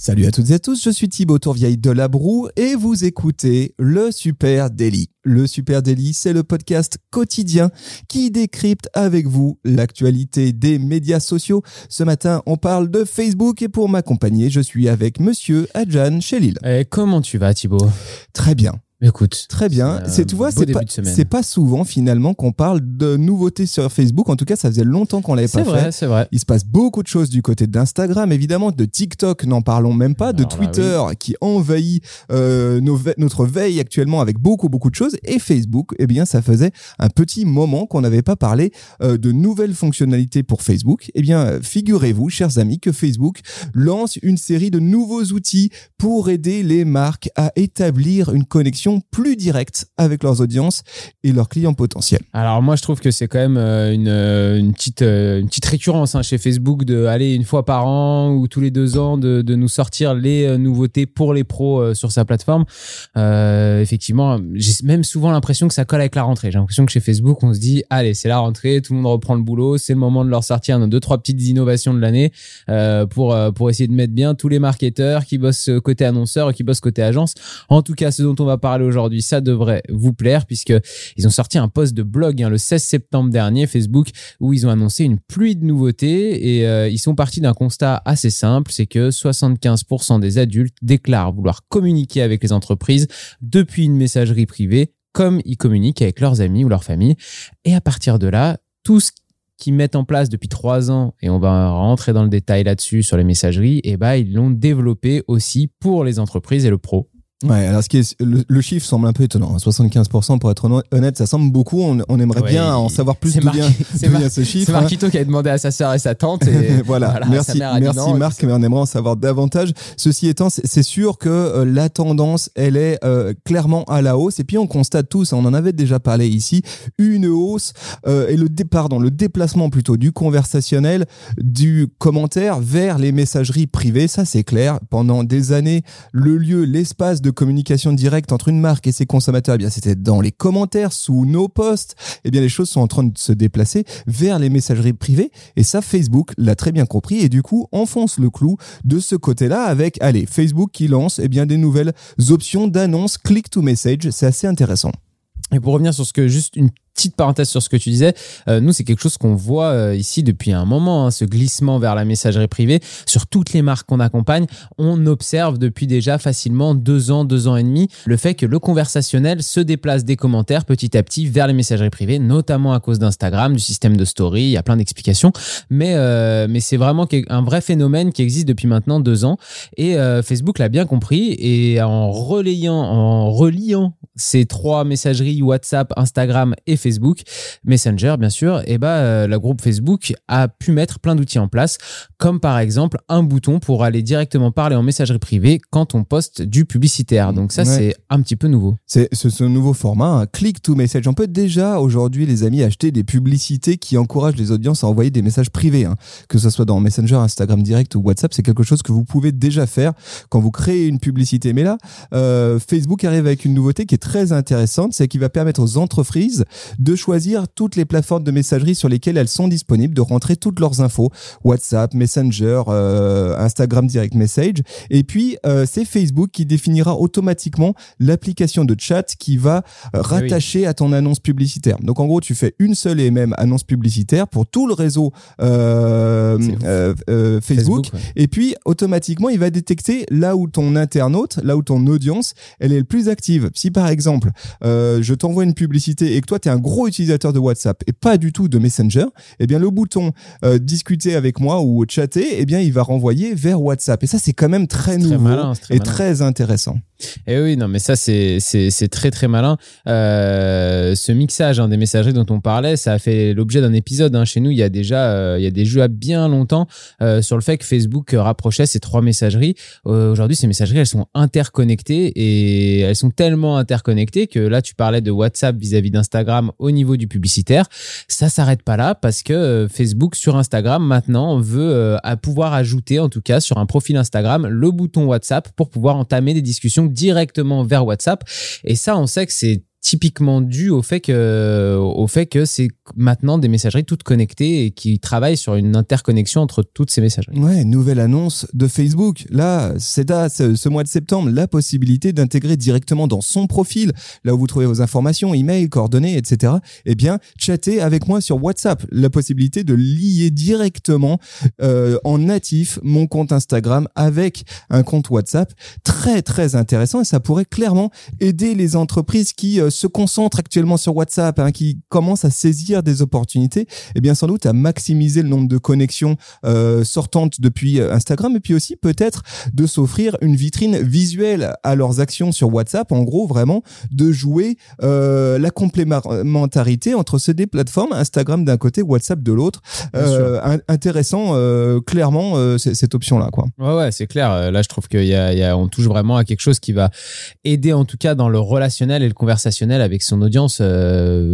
Salut à toutes et à tous, je suis Thibaut Tourvieille de La Broue et vous écoutez le Super Daily. Le Super Daily, c'est le podcast quotidien qui décrypte avec vous l'actualité des médias sociaux. Ce matin, on parle de Facebook et pour m'accompagner, je suis avec monsieur Adjan Chelil. Et comment tu vas Thibaut? Très bien. Écoute, Très bien. C'est tu vois, c'est pas, souvent finalement qu'on parle de nouveautés sur Facebook. En tout cas, ça faisait longtemps qu'on l'avait c'est pas vrai, fait. c'est vrai. Il se passe beaucoup de choses du côté d'Instagram, évidemment, de TikTok, n'en parlons même pas, de Alors là, Twitter qui envahit euh, nos ve- notre veille actuellement avec beaucoup beaucoup de choses, et Facebook, eh bien, ça faisait un petit moment qu'on n'avait pas parlé euh, de nouvelles fonctionnalités pour Facebook. Eh bien, figurez-vous, chers amis, que Facebook lance une série de nouveaux outils pour aider les marques à établir une connexion plus directe avec leurs audiences et leurs clients potentiels. Alors moi je trouve que c'est quand même euh, une, euh, une petite euh, une petite récurrence hein, chez Facebook de aller une fois par an ou tous les deux ans de, de nous sortir les nouveautés pour les pros sur sa plateforme. Effectivement, j'ai même souvent l'impression que ça colle avec la rentrée. J'ai l'impression que chez Facebook on se dit allez c'est la rentrée, tout le monde reprend le boulot, c'est le moment de leur sortir nos deux trois petites innovations de l'année pour pour essayer de mettre bien tous les marketeurs qui bossent côté annonceur et qui bossent côté agence. En tout cas, ce dont on va parler aujourd'hui, ça devrait vous plaire puisque ils ont sorti un post de blog hein, le 16 septembre dernier, Facebook, où ils ont annoncé une pluie de nouveautés et euh, ils sont partis d'un constat assez simple, c'est que 75% des adultes déclarent vouloir communiquer avec les entreprises depuis une messagerie privée comme ils communiquent avec leurs amis ou leur famille. Et à partir de là, tout ce qu'ils mettent en place depuis trois ans, et on va rentrer dans le détail là-dessus sur les messageries, et ben ils l'ont développé aussi pour les entreprises et le pro. Ouais, alors ce qui est, le, le chiffre semble un peu étonnant. hein. 75% pour être honn- honnête, ça semble beaucoup. On, on aimerait Ouais, bien en savoir plus c'est d'où vient, ce chiffre. C'est hein. Marquito qui a demandé à sa sœur et sa tante. Et voilà, merci, merci non, Marc, mais on aimerait en savoir davantage. Ceci étant, c'est c'est sûr que euh, la tendance, elle est euh, clairement à la hausse. Et puis on constate tous, on en avait déjà parlé ici, une hausse euh, et le dé- pardon, le déplacement plutôt du conversationnel, du commentaire vers les messageries privées. Ça, c'est clair. Pendant des années, le lieu, l'espace de communication directe entre une marque et ses consommateurs, eh bien, c'était dans les commentaires, sous nos posts. Eh bien, les choses sont en train de se déplacer vers les messageries privées. Et ça, Facebook l'a très bien compris et du coup enfonce le clou de ce côté-là avec, allez, Facebook qui lance eh bien des nouvelles options d'annonce click to message. C'est assez intéressant. Et pour revenir sur ce que, juste une petite parenthèse sur ce que tu disais, euh, nous, c'est quelque chose qu'on voit euh, ici depuis un moment, hein, ce glissement vers la messagerie privée. Sur toutes les marques qu'on accompagne, on observe depuis déjà facilement deux ans, deux ans et demi, le fait que le conversationnel se déplace des commentaires petit à petit vers les messageries privées, notamment à cause d'Instagram, du système de story, il y a plein d'explications. Mais, euh, mais c'est vraiment un vrai phénomène qui existe depuis maintenant deux ans. Et Facebook l'a bien compris et en relayant, en reliant ces trois messageries WhatsApp, Instagram et Facebook, Messenger bien sûr, et bah euh, la groupe Facebook a pu mettre plein d'outils en place, comme par exemple un bouton pour aller directement parler en messagerie privée quand on poste du publicitaire. Donc ça Ouais. c'est un petit peu nouveau. C'est ce, ce nouveau format, un click to message. On peut déjà aujourd'hui, les amis, acheter des publicités qui encouragent les audiences à envoyer des messages privés, hein. que ce soit dans Messenger, Instagram Direct ou WhatsApp. C'est quelque chose que vous pouvez déjà faire quand vous créez une publicité. Mais là, euh, Facebook arrive avec une nouveauté qui est très intéressante, c'est qu'il va permettre aux entreprises de choisir toutes les plateformes de messagerie sur lesquelles elles sont disponibles, de rentrer toutes leurs infos, WhatsApp, Messenger, euh, Instagram Direct Message. Et puis, euh, c'est Facebook qui définira automatiquement l'application de chat qui va rattacher à ton annonce publicitaire. Donc, en gros, tu fais une seule et même annonce publicitaire pour tout le réseau euh, euh, euh, Facebook. ouais. Et puis, automatiquement, il va détecter là où ton internaute, là où ton audience, elle est le plus active. Si par exemple, euh, je t'envoie une publicité et que toi, tu es un gros utilisateur de WhatsApp et pas du tout de Messenger, eh bien, le bouton euh, discuter avec moi ou chatter, eh bien, il va renvoyer vers WhatsApp. Et ça, c'est quand même très nouveau malin, très et malin. très intéressant. Et oui, non, mais ça, c'est, c'est, très, très malin. Euh, ce mixage hein, des messageries dont on parlait, ça a fait l'objet d'un épisode. hein. Chez nous, il y a déjà, euh, il y a des jeux à bien longtemps sur le fait que Facebook rapprochait ces trois messageries. Aujourd'hui, ces messageries, elles sont interconnectées et elles sont tellement interconnectées que là tu parlais de WhatsApp vis-à-vis d'Instagram au niveau du publicitaire, ça s'arrête pas là parce que euh, Facebook sur Instagram maintenant veut euh, à pouvoir ajouter en tout cas sur un profil Instagram le bouton WhatsApp pour pouvoir entamer des discussions directement vers WhatsApp. Et ça, on sait que c'est typiquement dû au fait que au fait que c'est maintenant des messageries toutes connectées et qui travaillent sur une interconnexion entre toutes ces messageries. Ouais, nouvelle annonce de Facebook. Là, c'est à ce, ce mois de septembre la possibilité d'intégrer directement dans son profil, là où vous trouvez vos informations, email, coordonnées, etc. Eh bien, chatter avec moi sur WhatsApp. La possibilité de lier directement euh, en natif mon compte Instagram avec un compte WhatsApp. Très très intéressant et ça pourrait clairement aider les entreprises qui euh, se concentrent actuellement sur WhatsApp, hein, qui commencent à saisir des opportunités, et eh bien sans doute à maximiser le nombre de connexions euh, sortantes depuis euh, Instagram, et puis aussi peut-être de s'offrir une vitrine visuelle à leurs actions sur WhatsApp. En gros, vraiment de jouer euh, la complémentarité entre ces deux plateformes, Instagram d'un côté, WhatsApp de l'autre. Intéressant, clairement, cette option-là, quoi. Ouais, ouais, c'est clair. Là, je trouve qu'on y a, y a, on touche vraiment à quelque chose qui va aider, en tout cas, dans le relationnel et le conversationnel avec son audience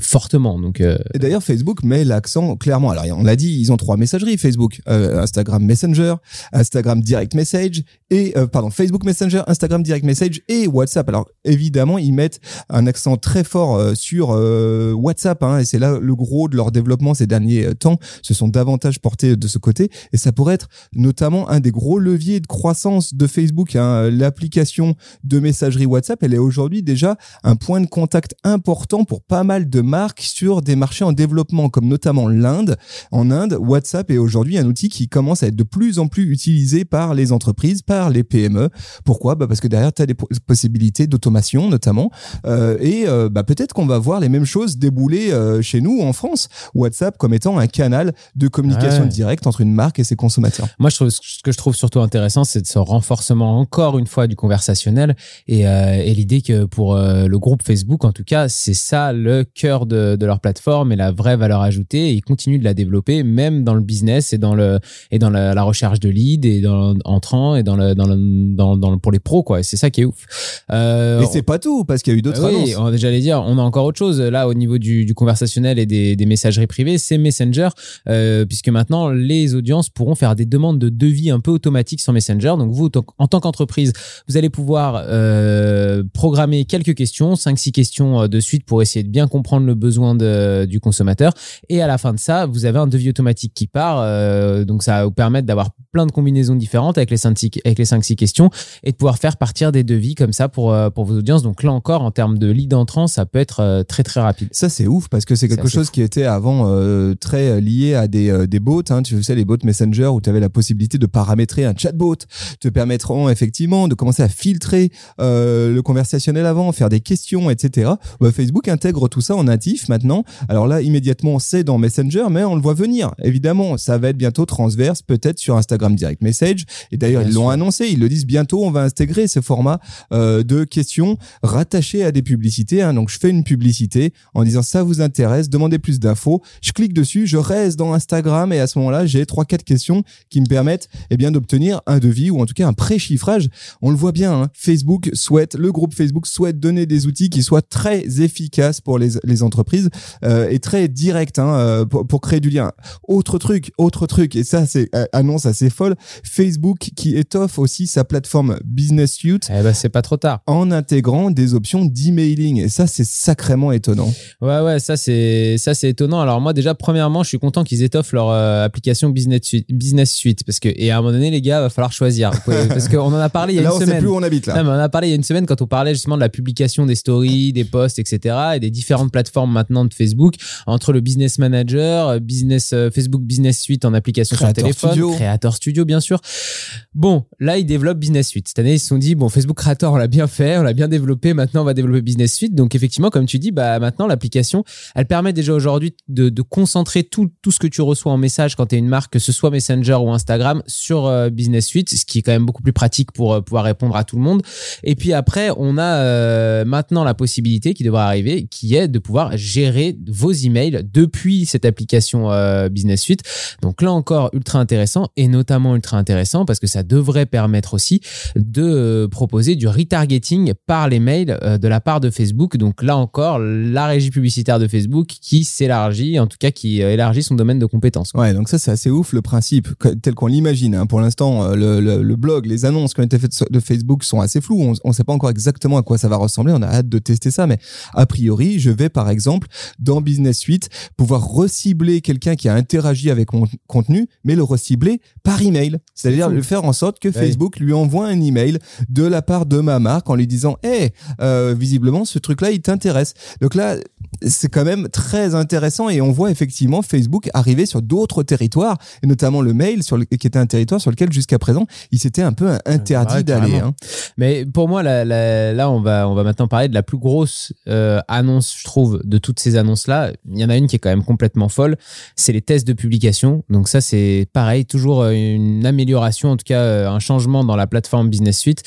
fortement. Donc. Et d'ailleurs, Facebook met l'accent clairement. Alors, on l'a dit, ils ont trois messageries Facebook Instagram Messenger, Instagram Direct Message et pardon Facebook Messenger, Instagram Direct Message et WhatsApp. Alors, évidemment, ils mettent un accent très fort sur WhatsApp, hein, et c'est là le gros de leur développement ces derniers temps. Se sont davantage portés de ce côté, et ça pourrait être notamment un des gros leviers de croissance de Facebook. Hein. L'application de messagerie WhatsApp, elle est aujourd'hui déjà un point de contact important pour pas mal de marques sur des marchés en développement, comme notamment l'Inde. En Inde, WhatsApp est aujourd'hui un outil qui commence à être de plus en plus utilisé par les entreprises, par les PME. Pourquoi? Bah Parce que derrière, tu as des possibilités d'automation notamment. Euh, et euh, bah, peut-être qu'on va voir les mêmes choses débouler euh, chez nous en France. WhatsApp comme étant un canal de communication Ouais. directe entre une marque et ses consommateurs. Moi, je trouve, ce que je trouve surtout intéressant, c'est ce renforcement encore une fois du conversationnel et, et l'idée que pour le groupe Facebook, en tout cas, c'est ça le cœur de, de leur plateforme et la vraie valeur ajoutée. Et ils continuent de la développer, même dans le business et dans le et dans la, la recherche de leads et dans entrant et dans le dans le dans, dans le- pour les pros quoi. Et c'est ça qui est ouf. Euh, Et c'est pas tout, parce qu'il y a eu d'autres oui, annonces. on- j'allais dire, on a encore autre chose là au niveau du, du conversationnel et des, des messageries privées, c'est Messenger, euh, puisque maintenant les audiences pourront faire des demandes de devis un peu automatiques sur Messenger. Donc vous, en tant qu'entreprise, vous allez pouvoir euh, programmer quelques questions, 5-6 questions euh, de suite pour essayer de bien comprendre le besoin de- du consommateur. Et à la fin de ça, vous avez un devis automatique qui part. euh, donc ça va vous permettre d'avoir plein de combinaisons différentes avec les 5-6 avec les 5-6 questions et de pouvoir faire partir des devis comme ça pour, euh, pour vos audiences. Donc là encore, en termes de lead entrant, ça peut être euh, très très rapide. Ça c'est ouf parce que c'est quelque chose qui était avant euh, très lié à des, des bots. Hein, tu sais les bots Messenger où tu avais la possibilité de paramétrer un chatbot, te permettront effectivement de commencer à filtrer euh, le conversationnel avant, faire des questions, etc. Bah, Facebook intègre tout ça en natif maintenant. Alors là immédiatement c'est dans Messenger, mais on le voit venir. Évidemment, ça va être bientôt transverse, peut-être sur Instagram Direct Message. Et d'ailleurs ils l'ont sûr. Ils le disent bientôt. On va intégrer ce format euh, de questions rattachées à des publicités. hein. Donc je fais une publicité en disant ça vous intéresse, demandez plus d'infos. Je clique dessus, je reste dans Instagram et à ce moment-là, j'ai trois quatre questions qui me permettent eh bien d'obtenir un devis ou en tout cas un pré-chiffrage. On le voit bien, hein, Facebook souhaite, le groupe Facebook souhaite donner des outils qui soient très efficaces pour les, entreprises euh, et très directs hein, euh, pour, pour créer du lien. Autre truc, autre truc, et ça c'est annonce assez folle, Facebook qui étoffe aussi sa plateforme Business Suite Eh ben, c'est pas trop tard. en intégrant des options d'emailing. Et ça, c'est sacrément étonnant. Ouais, ouais, ça c'est ça c'est étonnant. Alors moi déjà premièrement, je suis content qu'ils étoffent leur euh, application Business Suite, Business Suite parce que et à un moment donné les gars, va falloir choisir pouvez- parce qu'on en a parlé il y a là, une on sait semaine. plus où on habite, là. Non, mais on a parlé il y a une semaine quand on parlait justement de la publication des stories, des posts, etc. et des différentes plateformes maintenant de Facebook entre le Business Manager, euh, Business euh, Facebook Business Suite en application sur téléphone, Studio. Creator Studio bien sûr. Bon, là ils développent Business Suite. Cette année ils se sont dit bon Facebook Creator on l'a bien fait, on l'a bien développé, maintenant on va développer Business Suite. Donc effectivement comme tu dis, bah maintenant l'application elle permet déjà aujourd'hui de, concentrer tout, tout ce que tu reçois en message quand tu es une marque, que ce soit Messenger ou Instagram, sur euh, Business Suite, ce qui est quand même beaucoup plus pratique pour euh, pouvoir répondre à tout le monde. Et puis après, on a euh, maintenant la possibilité qui devrait arriver, qui est de pouvoir gérer vos emails depuis cette application Business Suite. Donc là encore, ultra intéressant et notamment ultra intéressant parce que ça devrait permettre aussi de euh, proposer du retargeting par les mails euh, de la part de Facebook. Donc là encore, la régie publicitaire de Facebook qui s'élargit, en tout cas qui élargit son domaine de compétences. Ouais, donc ça c'est assez ouf le principe tel qu'on l'imagine. Hein. Pour l'instant, le, le, le, blog, les annonces qui ont été faites de Facebook sont assez floues. On ne sait pas encore exactement à quoi ça va ressembler. On a hâte de tester ça, mais a priori, je vais par exemple dans Business Suite pouvoir recibler quelqu'un qui a interagi avec mon contenu, mais le recibler par email. C'est-à-dire le faire en sorte que Facebook lui envoie un email de la part de ma marque en lui disant, hey, euh, visiblement ce truc-là il t'intéresse. Donc là, c'est quand même très intéressant et on voit effectivement Facebook arriver sur d'autres territoires et notamment le mail sur le, qui était un territoire sur lequel jusqu'à présent il s'était un peu interdit d'aller. Hein. Mais pour moi là, là, on va on va maintenant parler de la plus grosse euh, annonce je trouve de toutes ces annonces là. Il y en a une qui est quand même complètement folle, c'est les tests de publication. Donc ça c'est pareil toujours euh, une amélioration en tout cas euh, un changement dans la plateforme Business Suite.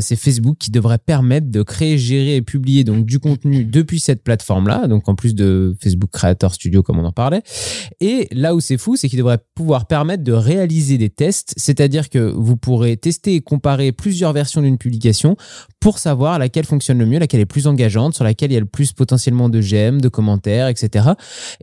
c'est Facebook qui devrait permettre de créer, gérer et publier donc du contenu depuis cette plateforme là donc en plus de Facebook Creator Studio comme on en parlait. Et là où c'est fou, c'est qu'il devrait pouvoir permettre de réaliser des tests, c'est-à-dire que vous pourrez tester et comparer plusieurs versions d'une publication pour savoir laquelle fonctionne le mieux, laquelle est plus engageante, sur laquelle il y a le plus potentiellement de j'aime, de commentaires, etc.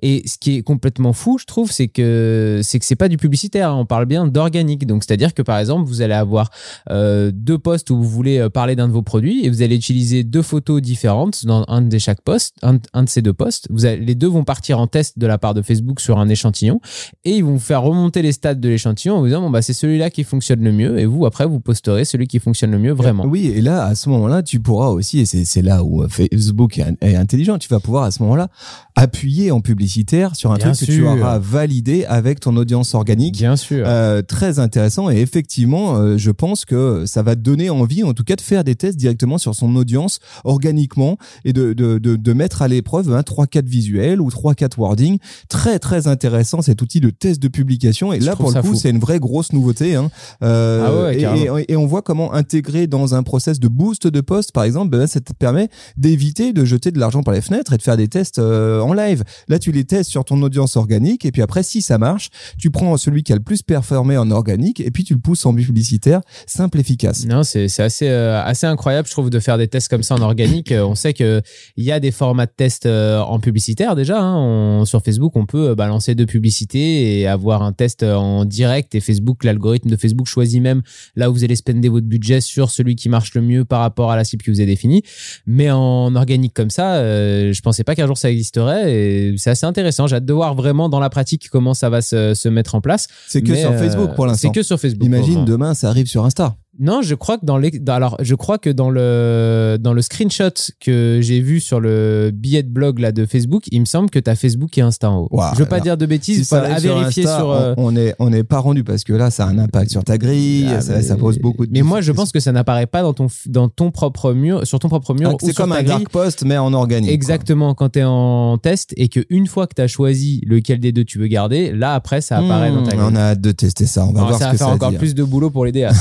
Et ce qui est complètement fou, je trouve, c'est que c'est que c'est pas du publicitaire. Hein. On parle bien d'organique. Donc c'est-à-dire que par exemple, vous allez avoir euh, deux posts où vous voulez euh, parler d'un de vos produits et vous allez utiliser deux photos différentes dans un de chaque post, un, de ces deux posts. Vous allez, les deux vont partir en test de la part de Facebook sur un échantillon et ils vont vous faire remonter les stats de l'échantillon en vous disant bon bah c'est celui-là qui fonctionne le mieux et vous après vous posterez celui qui fonctionne le mieux vraiment. Oui et là à ce moment-là tu pourras aussi et c'est là où euh, Facebook est intelligent tu vas pouvoir à ce moment-là appuyer en publicitaire sur un truc que tu auras validé avec ton audience organique. Bien sûr. Euh, très intéressant et effectivement, euh, je pense que ça va donner envie, en tout cas, de faire des tests directement sur son audience organiquement et de, de, de, de mettre à l'épreuve un 3-4 visuels ou 3-4 wording. Très, très intéressant cet outil de test de publication. Et là, pour le coup, c'est une vraie grosse nouveauté. Hein. Euh, ah ouais, et, et, on voit comment intégrer dans un process de boost de poste, par exemple, ben, ça te permet d'éviter de jeter de l'argent par les fenêtres et de faire des tests euh, en live. Là, tu les testes sur ton audience organique et puis après, si ça marche, tu prends celui qui a le plus performé en organique et puis tu le pousses en publicitaire, simple, efficace. Non, c'est assez euh, assez incroyable, je trouve, de faire des tests comme ça en organique. On sait que il y a des formats de tests euh, en publicitaire déjà. Hein. sur Facebook, on peut balancer deux publicités et avoir un test en direct. Et Facebook, l'algorithme de Facebook choisit même là où vous allez spender votre budget sur celui qui marche le mieux par rapport à la cible que vous avez définie. Mais en organique comme ça, je pensais pas qu'un jour ça existerait et c'est assez intéressant. J'ai hâte de voir vraiment dans la pratique comment ça va se, se mettre en place. C'est que sur Facebook pour l'instant. C'est que sur Facebook. Imagine demain ça arrive sur Insta. Non, je crois que dans les, alors je crois que dans le dans le screenshot que j'ai vu sur le billet de blog là de Facebook, il me semble que tu as Facebook et Insta en haut. je veux pas dire de bêtises, ça à vérifier sur, euh, on, est on est pas rendu parce que là ça a un impact sur ta grille, ah, ça, pose beaucoup de Mais moi je pense que ça n'apparaît pas dans ton dans ton propre mur sur ton propre mur ah, C'est comme un dark post mais en organique. Exactement, quand tu es en test et que une fois que tu as choisi lequel des deux tu veux garder, là après ça apparaît dans ta hmm, grille. On a hâte de tester ça, on va voir ça ce que ça va faire encore plus de boulot pour les DA.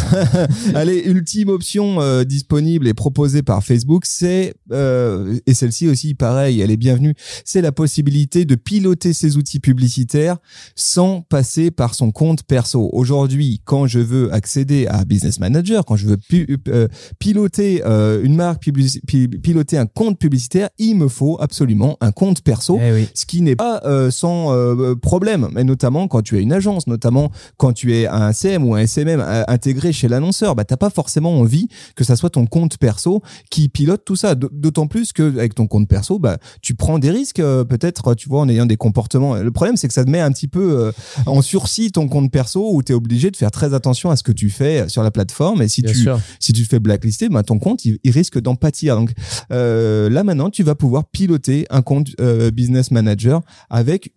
Allez, ultime option euh, disponible et proposée par Facebook, c'est euh, et celle-ci aussi pareil, elle est bienvenue, c'est la possibilité de piloter ses outils publicitaires sans passer par son compte perso. Aujourd'hui, quand je veux accéder à Business Manager, quand je veux euh, piloter une marque, piloter un compte publicitaire, il me faut absolument un compte perso, eh ce qui n'est pas sans problème, mais notamment quand tu es une agence, notamment quand tu es un CM ou un SMM intégré chez l'annonceur, bah t'as pas forcément envie que ça soit ton compte perso qui pilote tout ça. D'autant plus que avec ton compte perso, bah, tu prends des risques, euh, peut-être, tu vois, en ayant des comportements. Le problème, c'est que ça te met un petit peu euh, en sursis ton compte perso où tu es obligé de faire très attention à ce que tu fais sur la plateforme. Et si tu, si tu te fais blacklister, bah, ton compte, il, risque d'en pâtir. Donc euh, là, maintenant, tu vas pouvoir piloter un compte business manager avec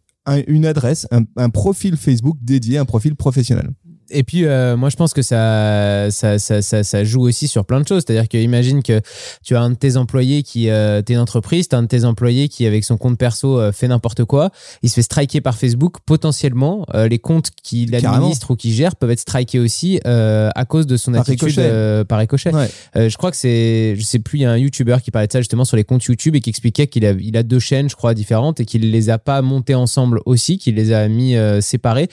une adresse, un, un profil Facebook dédié, un profil professionnel. Et puis, euh, moi, je pense que ça, ça, ça, ça, ça joue aussi sur plein de choses. C'est-à-dire que imagine que tu as un de tes employés qui, euh, t'es une entreprise, tu as un de tes employés qui, avec son compte perso, euh, fait n'importe quoi. Il se fait striker par Facebook. Potentiellement, euh, les comptes qu'il administre ou qu'il gère peuvent être strikés aussi euh, à cause de son Par attitude ricochet. euh, par ricochet. Ouais. Euh, je crois que c'est, je sais plus, il y a un YouTuber qui parlait de ça justement sur les comptes YouTube et qui expliquait qu'il a, il a deux chaînes, je crois, différentes et qu'il les a pas montées ensemble aussi, qu'il les a mis euh, séparées.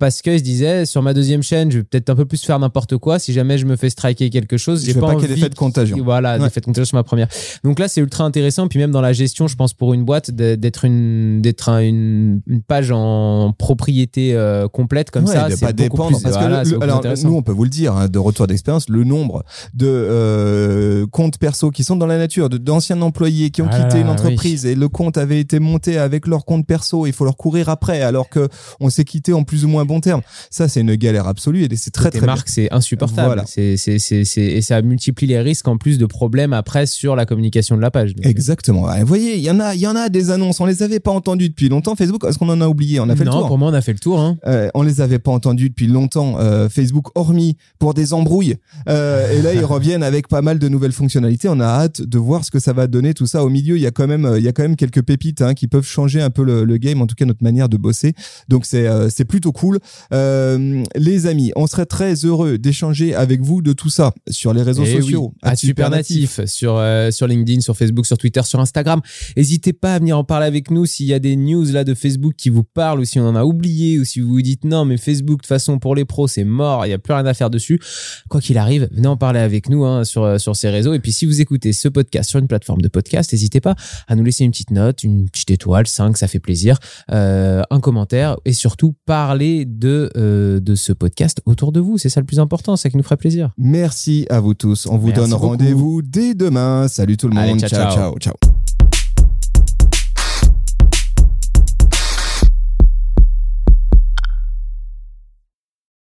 Parce qu'il se disait, sur ma deuxième chaîne, je vais peut-être un peu plus faire n'importe quoi. Si jamais je me fais striker quelque chose, j'ai pas, pas qu'il y ait envie d'effet de contagion. voilà, Ouais. d'effet de contagion sur ma première. Donc là, c'est ultra intéressant. Puis même dans la gestion, je pense pour une boîte d'être une d'être un- une, une page en propriété euh, complète comme Ouais, ça, c'est pas dépendre. plus. parce que voilà, le- alors, nous, on peut vous le dire, hein, de retour d'expérience, le nombre de euh, comptes perso qui sont dans la nature, de- d'anciens employés qui ont Ah quitté une entreprise et le compte avait été monté avec leur compte perso, il faut leur courir après, alors que on s'est quitté en plus ou moins bon terme. Ça, c'est une galère absolue et c'est très très bien. marque, c'est insupportable. Voilà. C'est, c'est, c'est, et ça multiplie les risques en plus de problèmes après sur la communication de la page. Donc, Exactement. Vous voyez, il y en a, il y en a des annonces. On les avait pas entendues depuis longtemps. Facebook, est-ce qu'on en a oublié? On a fait non, le tour. pour moi, on a fait le tour. Hein. Euh, on les avait pas entendus depuis longtemps. euh, Facebook, hormis pour des embrouilles. Euh, et là, ils reviennent avec pas mal de nouvelles fonctionnalités. On a hâte de voir ce que ça va donner. Tout ça au milieu, il y a quand même, il y a quand même quelques pépites hein, qui peuvent changer un peu le, le game, en tout cas notre manière de bosser. Donc c'est euh, c'est plutôt cool. Euh, les amis, on serait très heureux d'échanger avec vous de tout ça sur les réseaux Eh oui, sociaux. à Supernatif sur euh, sur LinkedIn, sur Facebook, sur Twitter, sur Instagram. N'hésitez pas à venir en parler avec nous s'il y a des news là de Facebook qui vous parlent ou si on en a oublié ou si vous vous dites non mais Facebook de toute façon pour les pros c'est mort, il y a plus rien à faire dessus. Quoi qu'il arrive, venez en parler avec nous hein, sur euh, sur ces réseaux et puis si vous écoutez ce podcast sur une plateforme de podcast, n'hésitez pas à nous laisser une petite note, une petite étoile, 5 ça fait plaisir, euh, un commentaire et surtout parler de euh, de ce podcast autour de vous, c'est ça le plus important, c'est ça qui nous ferait plaisir. Merci à vous tous. On vous Merci donne rendez-vous dès demain. Salut tout le monde. ciao. ciao. ciao.